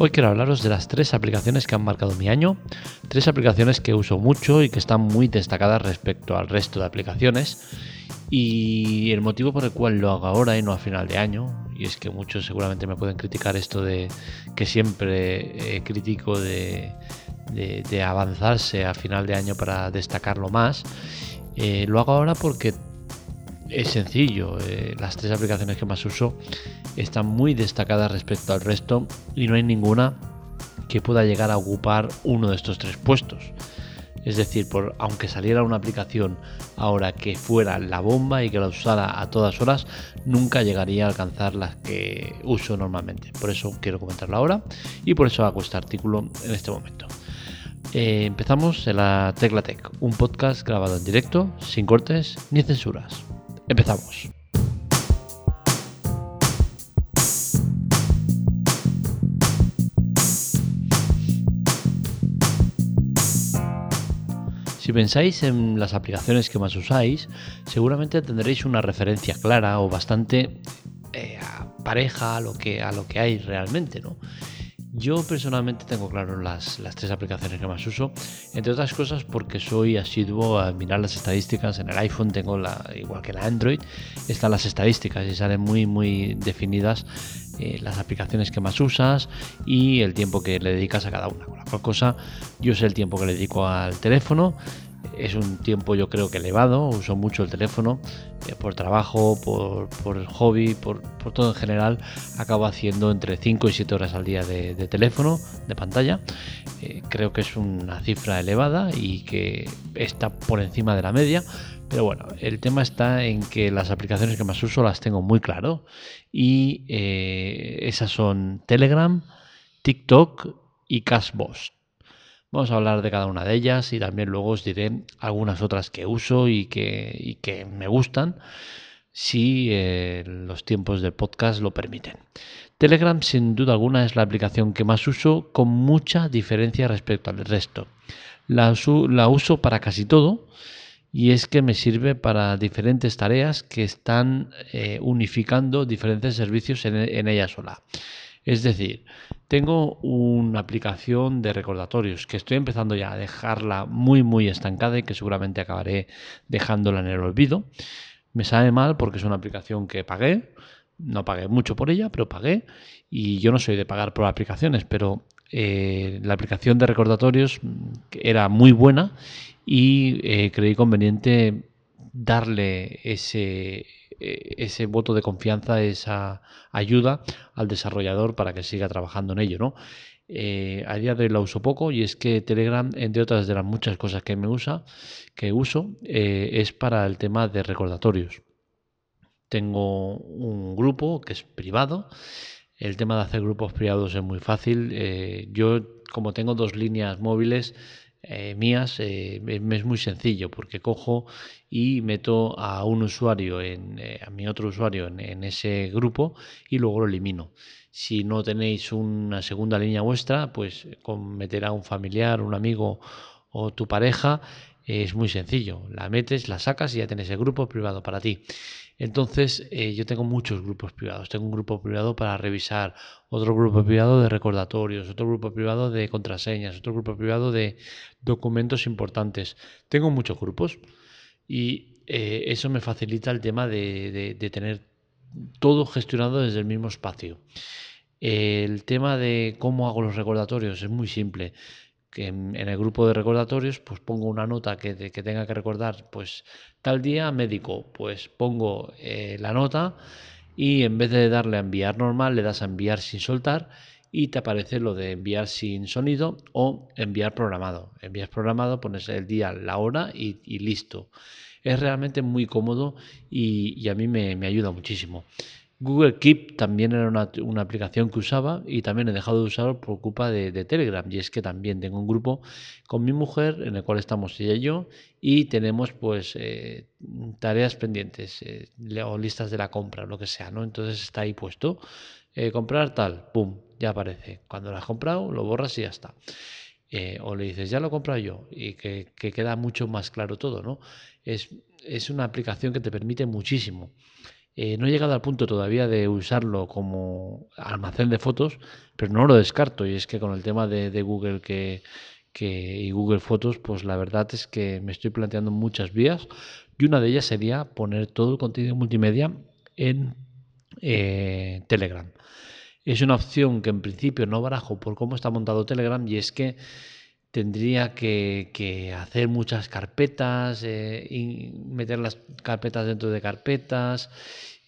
Hoy quiero hablaros de las tres aplicaciones que han marcado mi año, tres aplicaciones que uso mucho y que están muy destacadas respecto al resto de aplicaciones y el motivo por el cual lo hago ahora y no a final de año, y es que muchos seguramente me pueden criticar esto de que siempre eh, critico de, avanzarse a final de año para destacarlo más, eh, lo hago ahora porque es sencillo, eh, las tres aplicaciones que más uso están muy destacadas respecto al resto y no hay ninguna que pueda llegar a ocupar uno de estos tres puestos. Es decir, por, aunque saliera una aplicación ahora que fuera la bomba y que la usara a todas horas, nunca llegaría a alcanzar las que uso normalmente. Por eso quiero comentarlo ahora y por eso hago este artículo en este momento. Eh, empezamos en la Tecla Tech, un podcast grabado en directo, sin cortes ni censuras. Empezamos. Si pensáis en las aplicaciones que más usáis, seguramente tendréis una referencia clara o bastante eh, pareja a lo, que, a lo que hay realmente, ¿no? Yo personalmente tengo claro las, las, tres aplicaciones que más uso, entre otras cosas porque soy asiduo a mirar las estadísticas. En el iPhone tengo, la, igual que en Android, están las estadísticas y salen muy, muy definidas eh, las aplicaciones que más usas y el tiempo que le dedicas a cada una. Con la cual cosa, yo sé el tiempo que le dedico al teléfono es un tiempo yo creo que elevado, uso mucho el teléfono eh, por trabajo, por, hobby, por, todo en general, acabo haciendo entre 5 y 7 horas al día de, teléfono, de pantalla. Eh, creo que es una cifra elevada y que está por encima de la media, pero bueno, el tema está en que las aplicaciones que más uso las tengo muy claro y eh, esas son Telegram, TikTok y Cashbox. Vamos a hablar de cada una de ellas y también luego os diré algunas otras que uso y que, me gustan si eh, los tiempos del podcast lo permiten. Telegram sin duda alguna es la aplicación que más uso con mucha diferencia respecto al resto. La, uso para casi todo y es que me sirve para diferentes tareas que están eh, unificando diferentes servicios en ella sola. Es decir, tengo una aplicación de recordatorios que estoy empezando ya a dejarla muy muy estancada y que seguramente acabaré dejándola en el olvido. Me sabe mal porque es una aplicación que pagué, no pagué mucho por ella, pero pagué y yo no soy de pagar por aplicaciones, pero eh, la aplicación de recordatorios era muy buena y eh, creí conveniente darle ese, ese voto de confianza, esa ayuda al desarrollador para que siga trabajando en ello, ¿no? Eh, a día de hoy la uso poco y es que Telegram, entre otras de las muchas cosas que me usa, que uso, eh, es para el tema de recordatorios. Tengo un grupo que es privado. El tema de hacer grupos privados es muy fácil. yo, como tengo dos líneas móviles, eh, mías eh, es muy sencillo porque cojo y meto a un usuario en eh, a mi otro usuario en, ese grupo y luego lo elimino. Si no tenéis una segunda línea vuestra pues con meter a un familiar un amigo o tu pareja es muy sencillo. La metes la sacas y ya tienes el grupo privado para ti entonces, eh, yo tengo muchos grupos privados. Tengo un grupo privado para revisar, otro grupo privado de recordatorios, otro grupo privado de contraseñas, otro grupo privado de documentos importantes. Tengo muchos grupos y eh, eso me facilita el tema de, tener todo gestionado desde el mismo espacio. El tema de cómo hago los recordatorios es muy simple que en, el grupo de recordatorios pues pongo una nota que, tenga que recordar pues tal día médico pues pongo eh, la nota y en vez de darle a enviar normal le das a enviar sin soltar y te aparece lo de enviar sin sonido o enviar programado. Envías programado pones el día la hora y, listo. Es realmente muy cómodo y, a mí me ayuda muchísimo Google Keep también era una, aplicación que usaba y también he dejado de usarlo por culpa de, Telegram. Y es que también tengo un grupo con mi mujer en el cual estamos ella y yo y tenemos pues eh, tareas pendientes eh, o listas de la compra, lo que sea, ¿no? Entonces está ahí puesto. Eh, comprar tal, pum, ya aparece. Cuando lo has comprado, lo borras y ya está. o le dices, ya lo he comprado yo y que, queda mucho más claro todo, ¿no? Es, es una aplicación que te permite muchísimo. Eh, no he llegado al punto todavía de usarlo como almacén de fotos, pero no lo descarto. Y es que con el tema de, Google que, y Google Fotos, pues la verdad es que me estoy planteando muchas vías. Y una de ellas sería poner todo el contenido multimedia en eh, Telegram. Es una opción que en principio no barajo por cómo está montado Telegram y es que tendría que, hacer muchas carpetas, eh, y meter las carpetas dentro de carpetas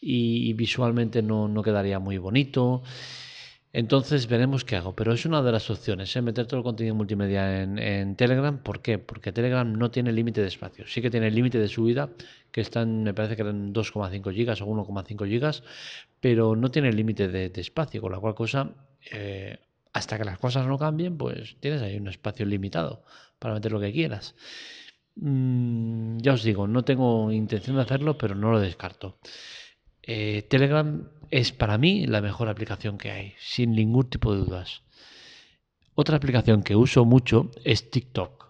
y, visualmente no, quedaría muy bonito. Entonces veremos qué hago, pero es una de las opciones, ¿eh? meter todo el contenido multimedia en, Telegram. ¿Por qué? Porque Telegram no tiene límite de espacio. Sí que tiene límite de subida, que están, me parece que eran 2,5 gigas o 1,5 gigas, pero no tiene límite de, espacio, con la cual cosa eh, hasta que las cosas no cambien, pues tienes ahí un espacio limitado para meter lo que quieras. Mm, ya os digo, no tengo intención de hacerlo, pero no lo descarto. Eh, Telegram es para mí la mejor aplicación que hay, sin ningún tipo de dudas. Otra aplicación que uso mucho es TikTok.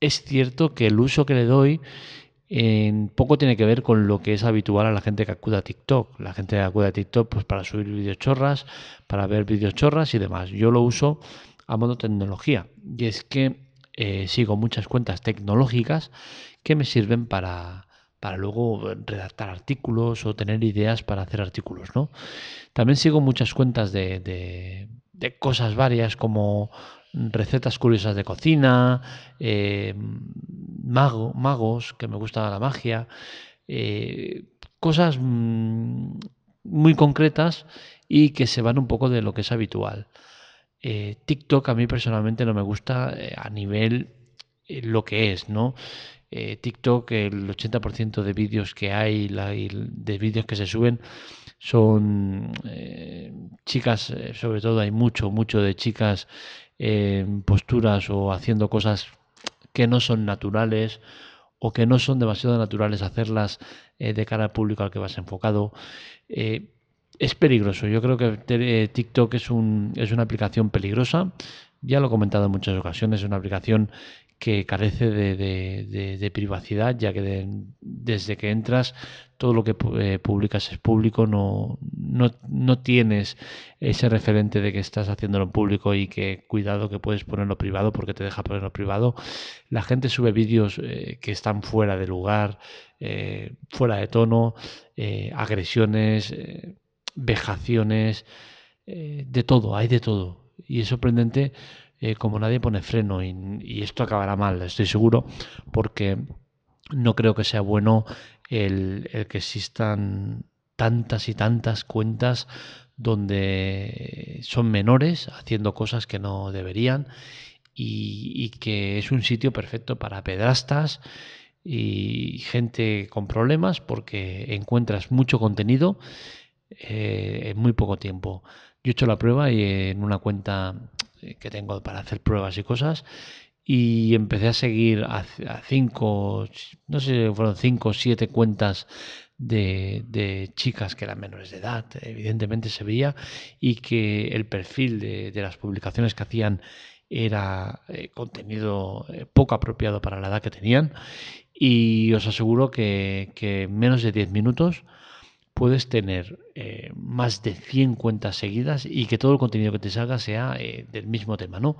Es cierto que el uso que le doy en poco tiene que ver con lo que es habitual a la gente que acude a TikTok. La gente que acude a TikTok pues para subir vídeos chorras, para ver vídeos chorras y demás. Yo lo uso a modo tecnología y es que eh, sigo muchas cuentas tecnológicas que me sirven para, para luego redactar artículos o tener ideas para hacer artículos. ¿no? También sigo muchas cuentas de, de cosas varias como recetas curiosas de cocina, eh, mago, magos, que me gusta la magia, eh, cosas mm, muy concretas y que se van un poco de lo que es habitual. Eh, TikTok a mí personalmente no me gusta a nivel lo que es, ¿no? TikTok, el 80% de vídeos que hay, de vídeos que se suben, son chicas, sobre todo hay mucho, mucho de chicas en posturas o haciendo cosas que no son naturales o que no son demasiado naturales hacerlas eh, de cara al público al que vas enfocado. Eh, es peligroso. Yo creo que eh, TikTok es, un, es una aplicación peligrosa. Ya lo he comentado en muchas ocasiones, es una aplicación que carece de, privacidad, ya que desde que entras todo lo que eh, publicas es público, no, no, tienes ese referente de que estás haciéndolo en público y que cuidado que puedes ponerlo privado porque te deja ponerlo privado. La gente sube vídeos eh, que están fuera de lugar, eh, fuera de tono, agresiones, vejaciones, de todo, hay de todo. Y es sorprendente eh, como nadie pone freno y, esto acabará mal, estoy seguro, porque no creo que sea bueno el, que existan tantas y tantas cuentas donde son menores haciendo cosas que no deberían y, que es un sitio perfecto para pedrastas y gente con problemas porque encuentras mucho contenido eh, en muy poco tiempo. Yo he hecho la prueba y en una cuenta eh, que tengo para hacer pruebas y cosas. Y empecé a seguir a, cinco, no sé fueron cinco o siete cuentas de, chicas que eran menores de edad, evidentemente se veía, y que el perfil de, las publicaciones que hacían era eh, contenido eh, poco apropiado para la edad que tenían. Y os aseguro que, que en menos de 10 minutos puedes tener eh, más de 100 cuentas seguidas y que todo el contenido que te salga sea eh, del mismo tema, ¿no?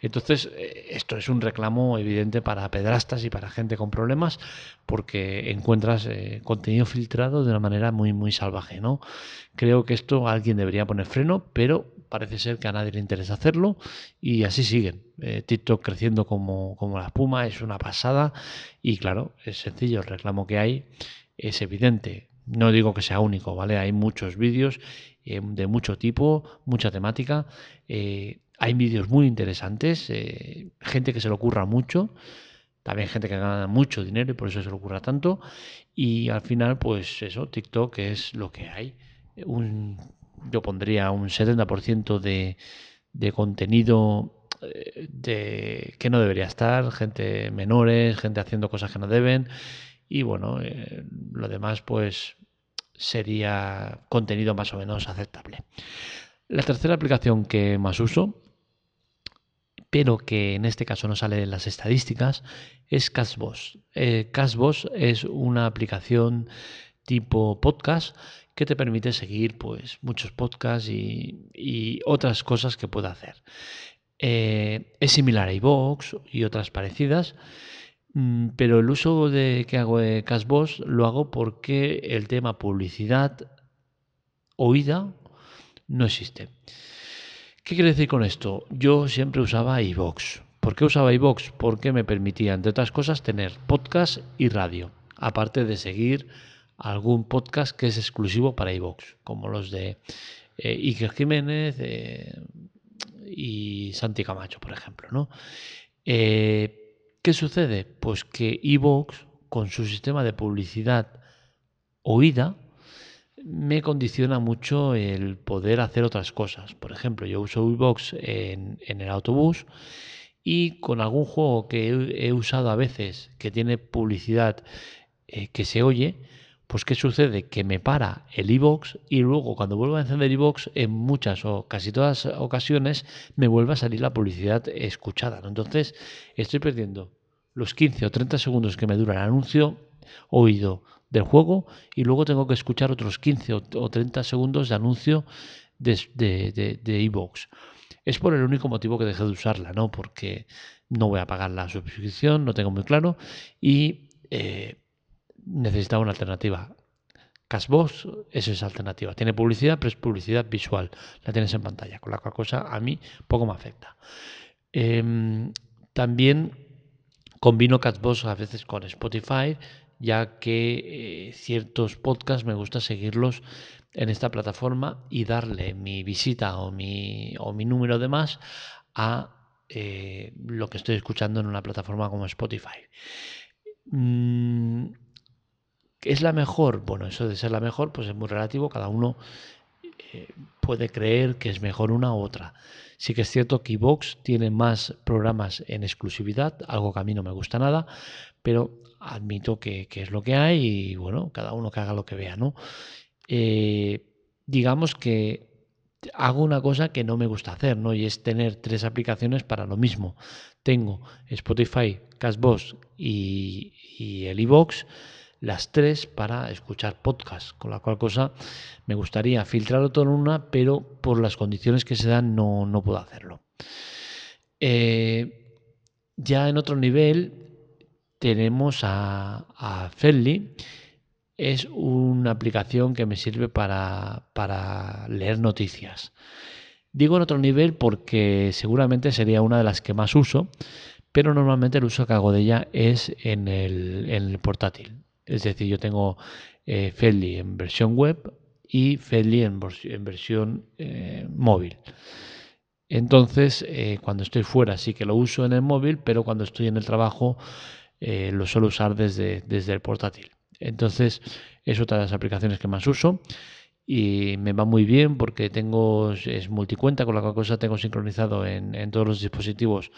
Entonces, eh, esto es un reclamo evidente para pedrastas y para gente con problemas porque encuentras contenido filtrado de una manera muy, muy salvaje, ¿no? Creo que esto alguien debería poner freno, pero parece ser que a nadie le interesa hacerlo y así siguen. TikTok creciendo como, como la espuma es una pasada y claro, es sencillo, el reclamo que hay es evidente no digo que sea único, ¿vale? Hay muchos vídeos eh, de mucho tipo, mucha temática. Eh, hay vídeos muy interesantes, eh, gente que se le ocurra mucho, también gente que gana mucho dinero y por eso se le ocurra tanto. Y al final, pues eso, TikTok es lo que hay. Un, yo pondría un 70% de, de contenido de, que no debería estar, gente menores, gente haciendo cosas que no deben y bueno, eh, lo demás pues sería contenido más o menos aceptable. La tercera aplicación que más uso, pero que en este caso no sale en las estadísticas, es Cashbox. Eh, es una aplicación tipo podcast que te permite seguir pues muchos podcasts y, otras cosas que pueda hacer. Eh, es similar a iVoox y otras parecidas, pero el uso de, que hago de Cashbox lo hago porque el tema publicidad oída no existe. ¿Qué quiere decir con esto? Yo siempre usaba iVoox. ¿Por qué usaba iVoox? Porque me permitía, entre otras cosas, tener podcast y radio, aparte de seguir algún podcast que es exclusivo para iVoox, como los de eh, Iker Jiménez eh, y Santi Camacho, por ejemplo. ¿no? Eh, ¿Qué sucede? Pues que iVoox, con su sistema de publicidad oída, me condiciona mucho el poder hacer otras cosas. Por ejemplo, yo uso iVoox en, en el autobús y con algún juego que he, usado a veces que tiene publicidad que se oye, pues ¿qué sucede? Que me para el iBox y luego cuando vuelvo a encender iBox en muchas o casi todas ocasiones me vuelve a salir la publicidad escuchada. Entonces estoy perdiendo los 15 o 30 segundos que me dura el anuncio oído del juego y luego tengo que escuchar otros 15 o 30 segundos de anuncio de iBox. es por el único motivo que dejé de usarla, ¿no? Porque no voy a pagar la suscripción, no tengo muy claro y... Eh, necesitaba una alternativa. Cashbox es esa alternativa. Tiene publicidad, pero es publicidad visual. La tienes en pantalla, con la cual cosa a mí poco me afecta. Em, también combino Cashbox a veces con Spotify, ya que eh, ciertos podcasts me gusta seguirlos en esta plataforma y darle mi visita o mi, o mi número de más a eh, lo que estoy escuchando en una plataforma como Spotify. Mm, ¿Es la mejor? Bueno, eso de ser la mejor, pues es muy relativo, cada uno eh, puede creer que es mejor una u otra. Sí que es cierto que Vox tiene más programas en exclusividad, algo que a mí no me gusta nada, pero admito que, es lo que hay y bueno, cada uno que haga lo que vea, ¿no? Eh, digamos que hago una cosa que no me gusta hacer, ¿no? Y es tener tres aplicaciones para lo mismo. Tengo Spotify, Cashbox y, y el iVox las tres para escuchar podcast, con la cual cosa me gustaría filtrarlo todo en una, pero por las condiciones que se dan no, puedo hacerlo. Eh, ya en otro nivel tenemos a, a Es una aplicación que me sirve para, para leer noticias. Digo en otro nivel porque seguramente sería una de las que más uso, pero normalmente el uso que hago de ella es en el, en el portátil. Es decir, yo tengo eh, en versión web y Fedly en, versión eh, móvil. Entonces, eh, cuando estoy fuera sí que lo uso en el móvil, pero cuando estoy en el trabajo eh, lo suelo usar desde, desde el portátil. Entonces, es otra de las aplicaciones que más uso y me va muy bien porque tengo es multicuenta con la cual cosa tengo sincronizado en, en todos los dispositivos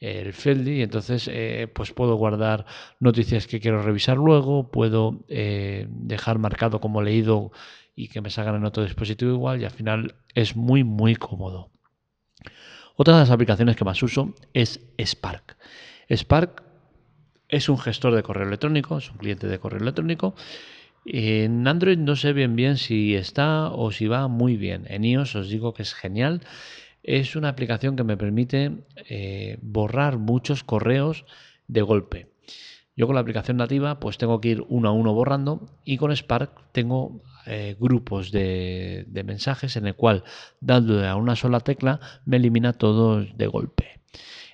el Feldy y entonces eh, pues puedo guardar noticias que quiero revisar luego puedo eh, dejar marcado como leído y que me salgan en otro dispositivo igual y al final es muy muy cómodo. Otra de las aplicaciones que más uso es Spark. Spark es un gestor de correo electrónico es un cliente de correo electrónico en Android no sé bien bien si está o si va muy bien. En iOS os digo que es genial. Es una aplicación que me permite eh, borrar muchos correos de golpe. Yo con la aplicación nativa pues tengo que ir uno a uno borrando y con Spark tengo eh, grupos de, mensajes en el cual dándole a una sola tecla me elimina todos de golpe.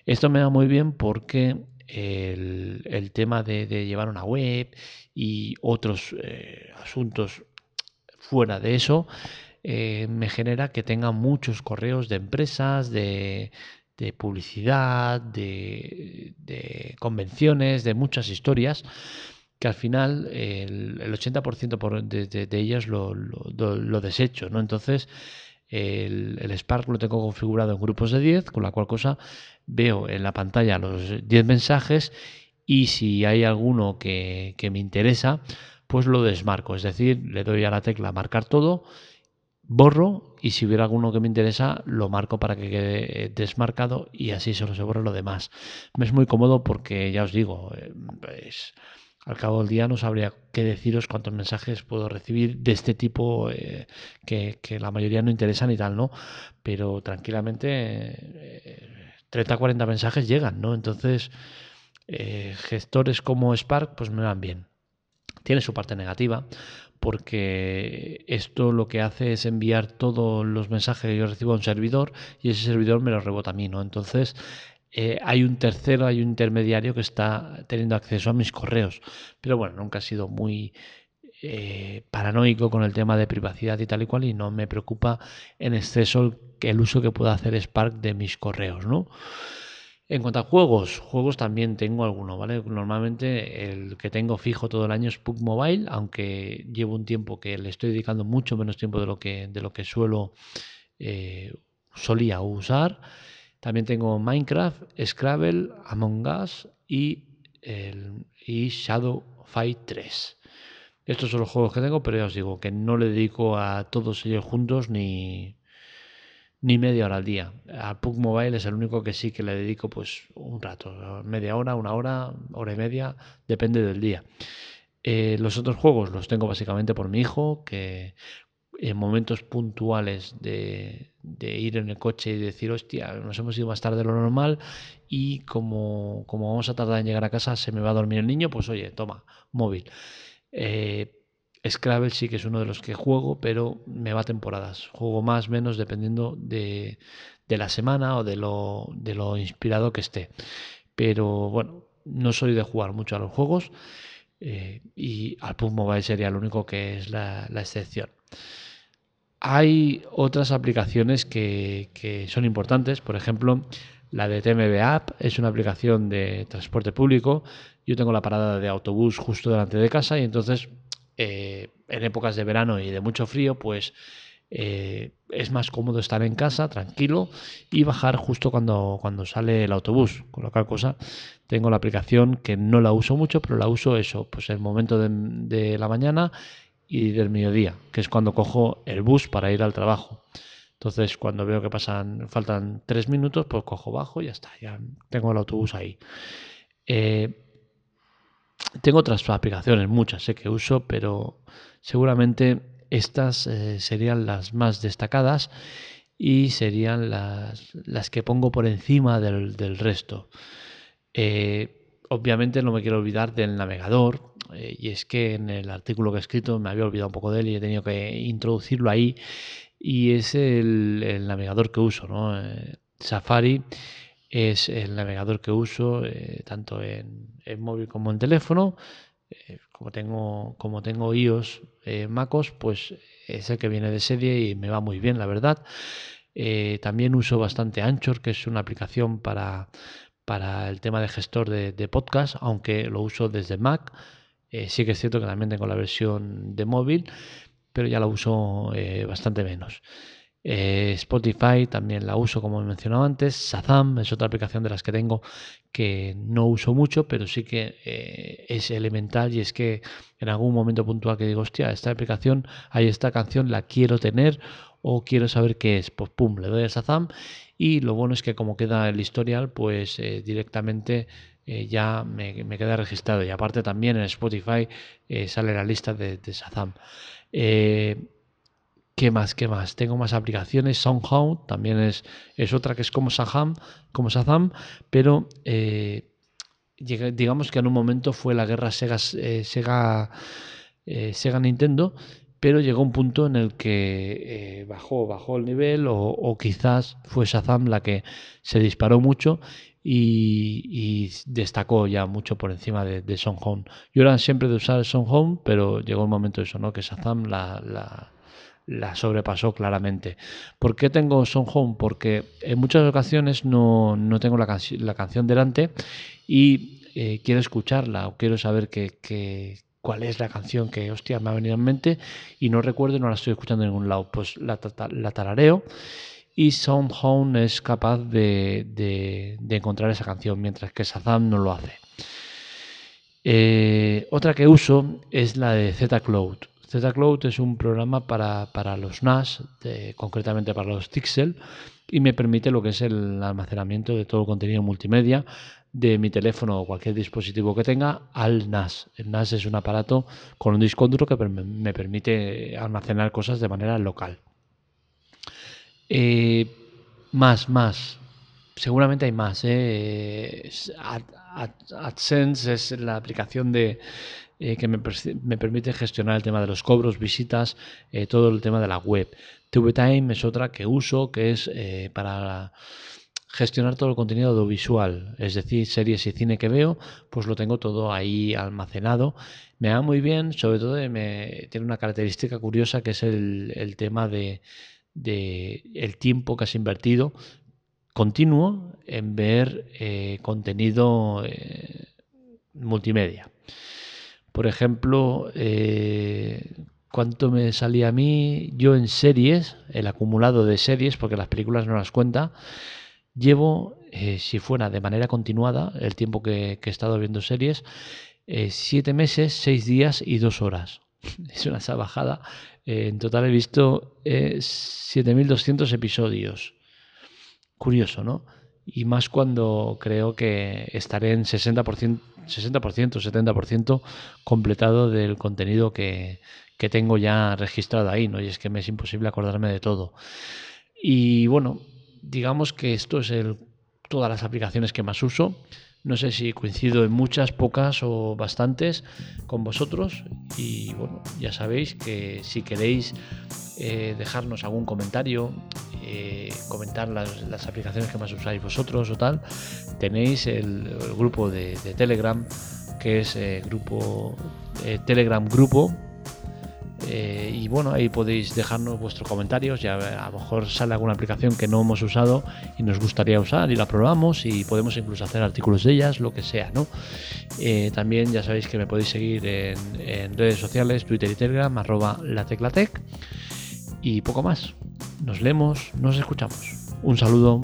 Esto me va muy bien porque el, tema de, llevar una web y otros eh, asuntos fuera de eso, eh, me genera que tenga muchos correos de empresas, de, publicidad, de, convenciones, de muchas historias que al final el, 80% de, ellas lo, lo, desecho, ¿no? Entonces, el, el, Spark lo tengo configurado en grupos de 10, con la cual cosa veo en la pantalla los 10 mensajes y si hay alguno que, me interesa, pues lo desmarco. Es decir, le doy a la tecla marcar todo, borro y si hubiera alguno que me interesa, lo marco para que quede desmarcado y así solo se borra lo demás. Me es muy cómodo porque ya os digo, es al cabo del día no sabría qué deciros cuántos mensajes puedo recibir de este tipo eh, que, la mayoría no interesan y tal, ¿no? Pero tranquilamente 30, 40 mensajes llegan, ¿no? Entonces, gestores como Spark, pues me van bien. Tiene su parte negativa, porque esto lo que hace es enviar todos los mensajes que yo recibo a un servidor y ese servidor me los rebota a mí, ¿no? Entonces eh, hay un tercero, hay un intermediario que está teniendo acceso a mis correos. Pero bueno, nunca he sido muy eh, paranoico con el tema de privacidad y tal y cual y no me preocupa en exceso el uso que pueda hacer Spark de mis correos, ¿no? En cuanto a juegos, juegos también tengo alguno, ¿vale? Normalmente el que tengo fijo todo el año es PUC Mobile, aunque llevo un tiempo que le estoy dedicando mucho menos tiempo de lo que, de lo que suelo eh, solía usar. También tengo Minecraft, Scrabble, Among Us y, el, Shadow Fight 3. Estos son los juegos que tengo, pero ya os digo que no le dedico a todos ellos juntos ni, ni media hora al día. A PUC Mobile es el único que sí que le dedico pues un rato, media hora, una hora, hora y media, depende del día. Eh, los otros juegos los tengo básicamente por mi hijo, que en momentos puntuales de, ir en el coche y decir, hostia, nos hemos ido más tarde de lo normal y como, como vamos a tardar en llegar a casa, se me va a dormir el niño, pues oye, toma, móvil. Eh, Scrabble sí que es uno de los que juego, pero me va temporadas. Juego más, menos, dependiendo de, la semana o de lo, de lo inspirado que esté. Pero bueno, no soy de jugar mucho a los juegos eh, y al PUBG Mobile sería el único que es la, excepción. Hay otras aplicaciones que, que, son importantes, por ejemplo, la de TMB App es una aplicación de transporte público. Yo tengo la parada de autobús justo delante de casa y entonces eh, en épocas de verano y de mucho frío, pues eh, es más cómodo estar en casa, tranquilo, y bajar justo cuando, cuando sale el autobús. Con lo cual cosa, tengo la aplicación que no la uso mucho, pero la uso eso, pues el momento de, la mañana y del mediodía, que es cuando cojo el bus para ir al trabajo. Entonces, cuando veo que pasan, faltan tres minutos, pues cojo bajo y ya está, ya tengo el autobús ahí. Eh, tengo otras aplicaciones, muchas sé que uso, pero seguramente estas eh, serían las más destacadas y serían las, las que pongo por encima del, resto. Eh, obviamente no me quiero olvidar del navegador, eh, y es que en el artículo que he escrito me había olvidado un poco de él y he tenido que introducirlo ahí, y es el, navegador que uso, ¿no? Safari es el navegador que uso eh, tanto en, móvil como en teléfono. Eh, como, tengo, como tengo iOS, eh, MacOS, pues es el que viene de serie y me va muy bien, la verdad. también uso bastante Anchor, que es una aplicación para, para el tema de gestor de, de podcast, aunque lo uso desde Mac. sí que es cierto que también tengo la versión de móvil, pero ya la uso bastante menos. Eh, Spotify también la uso como he mencionado antes. Shazam es otra aplicación de las que tengo que no uso mucho, pero sí que eh, es elemental y es que en algún momento puntual que digo, hostia, esta aplicación, hay esta canción, la quiero tener o quiero saber qué es, pues pum, le doy a Shazam y lo bueno es que como queda el historial, pues eh, directamente ya me, queda registrado y aparte también en Spotify sale la lista de, de Shazam. ¿Qué más? ¿Qué más? Tengo más aplicaciones. Soundhound también es, es otra que es como Shazam, como Shazam pero eh, digamos que en un momento fue la guerra Sega, eh, Sega, eh, Sega Nintendo, pero llegó un punto en el que bajó, bajó el nivel o, quizás fue Shazam la que se disparó mucho y, destacó ya mucho por encima de, de. Yo era siempre de usar Soundhound, pero llegó un momento eso, ¿no? Que Shazam la la sobrepasó claramente. ¿Por qué tengo Son Home? Porque en muchas ocasiones no, tengo la, la, canción delante y eh, quiero escucharla o quiero saber cuál es la canción que, hostia, me ha venido en mente y no recuerdo no la estoy escuchando en ningún lado. Pues la, la tarareo y Sound Home es capaz de, de, encontrar esa canción, mientras que Shazam no lo hace. Eh, otra que uso es la de Z Cloud. Cloud es un programa para, los NAS, concretamente para los Tixel, y me permite lo que es el almacenamiento de todo el contenido multimedia de mi teléfono o cualquier dispositivo que tenga al NAS. El NAS es un aparato con un disco duro que me permite almacenar cosas de manera local. Eh, más, más. Seguramente hay más. ¿eh? AdSense es la aplicación de, eh, que me, permite gestionar el tema de los cobros, visitas, todo el tema de la web. TVTime es otra que uso, que es para gestionar todo el contenido audiovisual, es decir, series y cine que veo, pues lo tengo todo ahí almacenado. Me va muy bien, sobre todo me, tiene una característica curiosa que es el, tema de, el tiempo que has invertido continuo en ver eh, contenido eh, multimedia. Por ejemplo, eh, ¿cuánto me salía a mí? Yo en series, el acumulado de series, porque las películas no las cuenta, Llevo, si fuera de manera continuada, el tiempo que, he estado viendo series, siete meses, seis días y dos horas. Es una salvajada. Eh, en total he visto 7.200 episodios. Curioso, ¿no? Y más cuando creo que estaré en 60%, 60% 70% completado del contenido que, que tengo ya registrado ahí, ¿no? Y es que me es imposible acordarme de todo. Y bueno, digamos que esto es el, todas las aplicaciones que más uso. No sé si coincido en muchas, pocas o bastantes con vosotros. Y bueno, ya sabéis que si queréis eh, dejarnos algún comentario, eh, comentar las, aplicaciones que más usáis vosotros o tal, tenéis el, grupo de, Telegram, que es eh, grupo Telegram Grupo eh, y bueno, ahí podéis dejarnos vuestros comentarios. Ya a lo mejor sale alguna aplicación que no hemos usado y nos gustaría usar y la probamos y podemos incluso hacer artículos de ellas, lo que sea, ¿no? Eh, también ya sabéis que me podéis seguir en, redes sociales, Twitter y Telegram, arroba lateclatec. Y poco más. Nos leemos, nos escuchamos. Un saludo.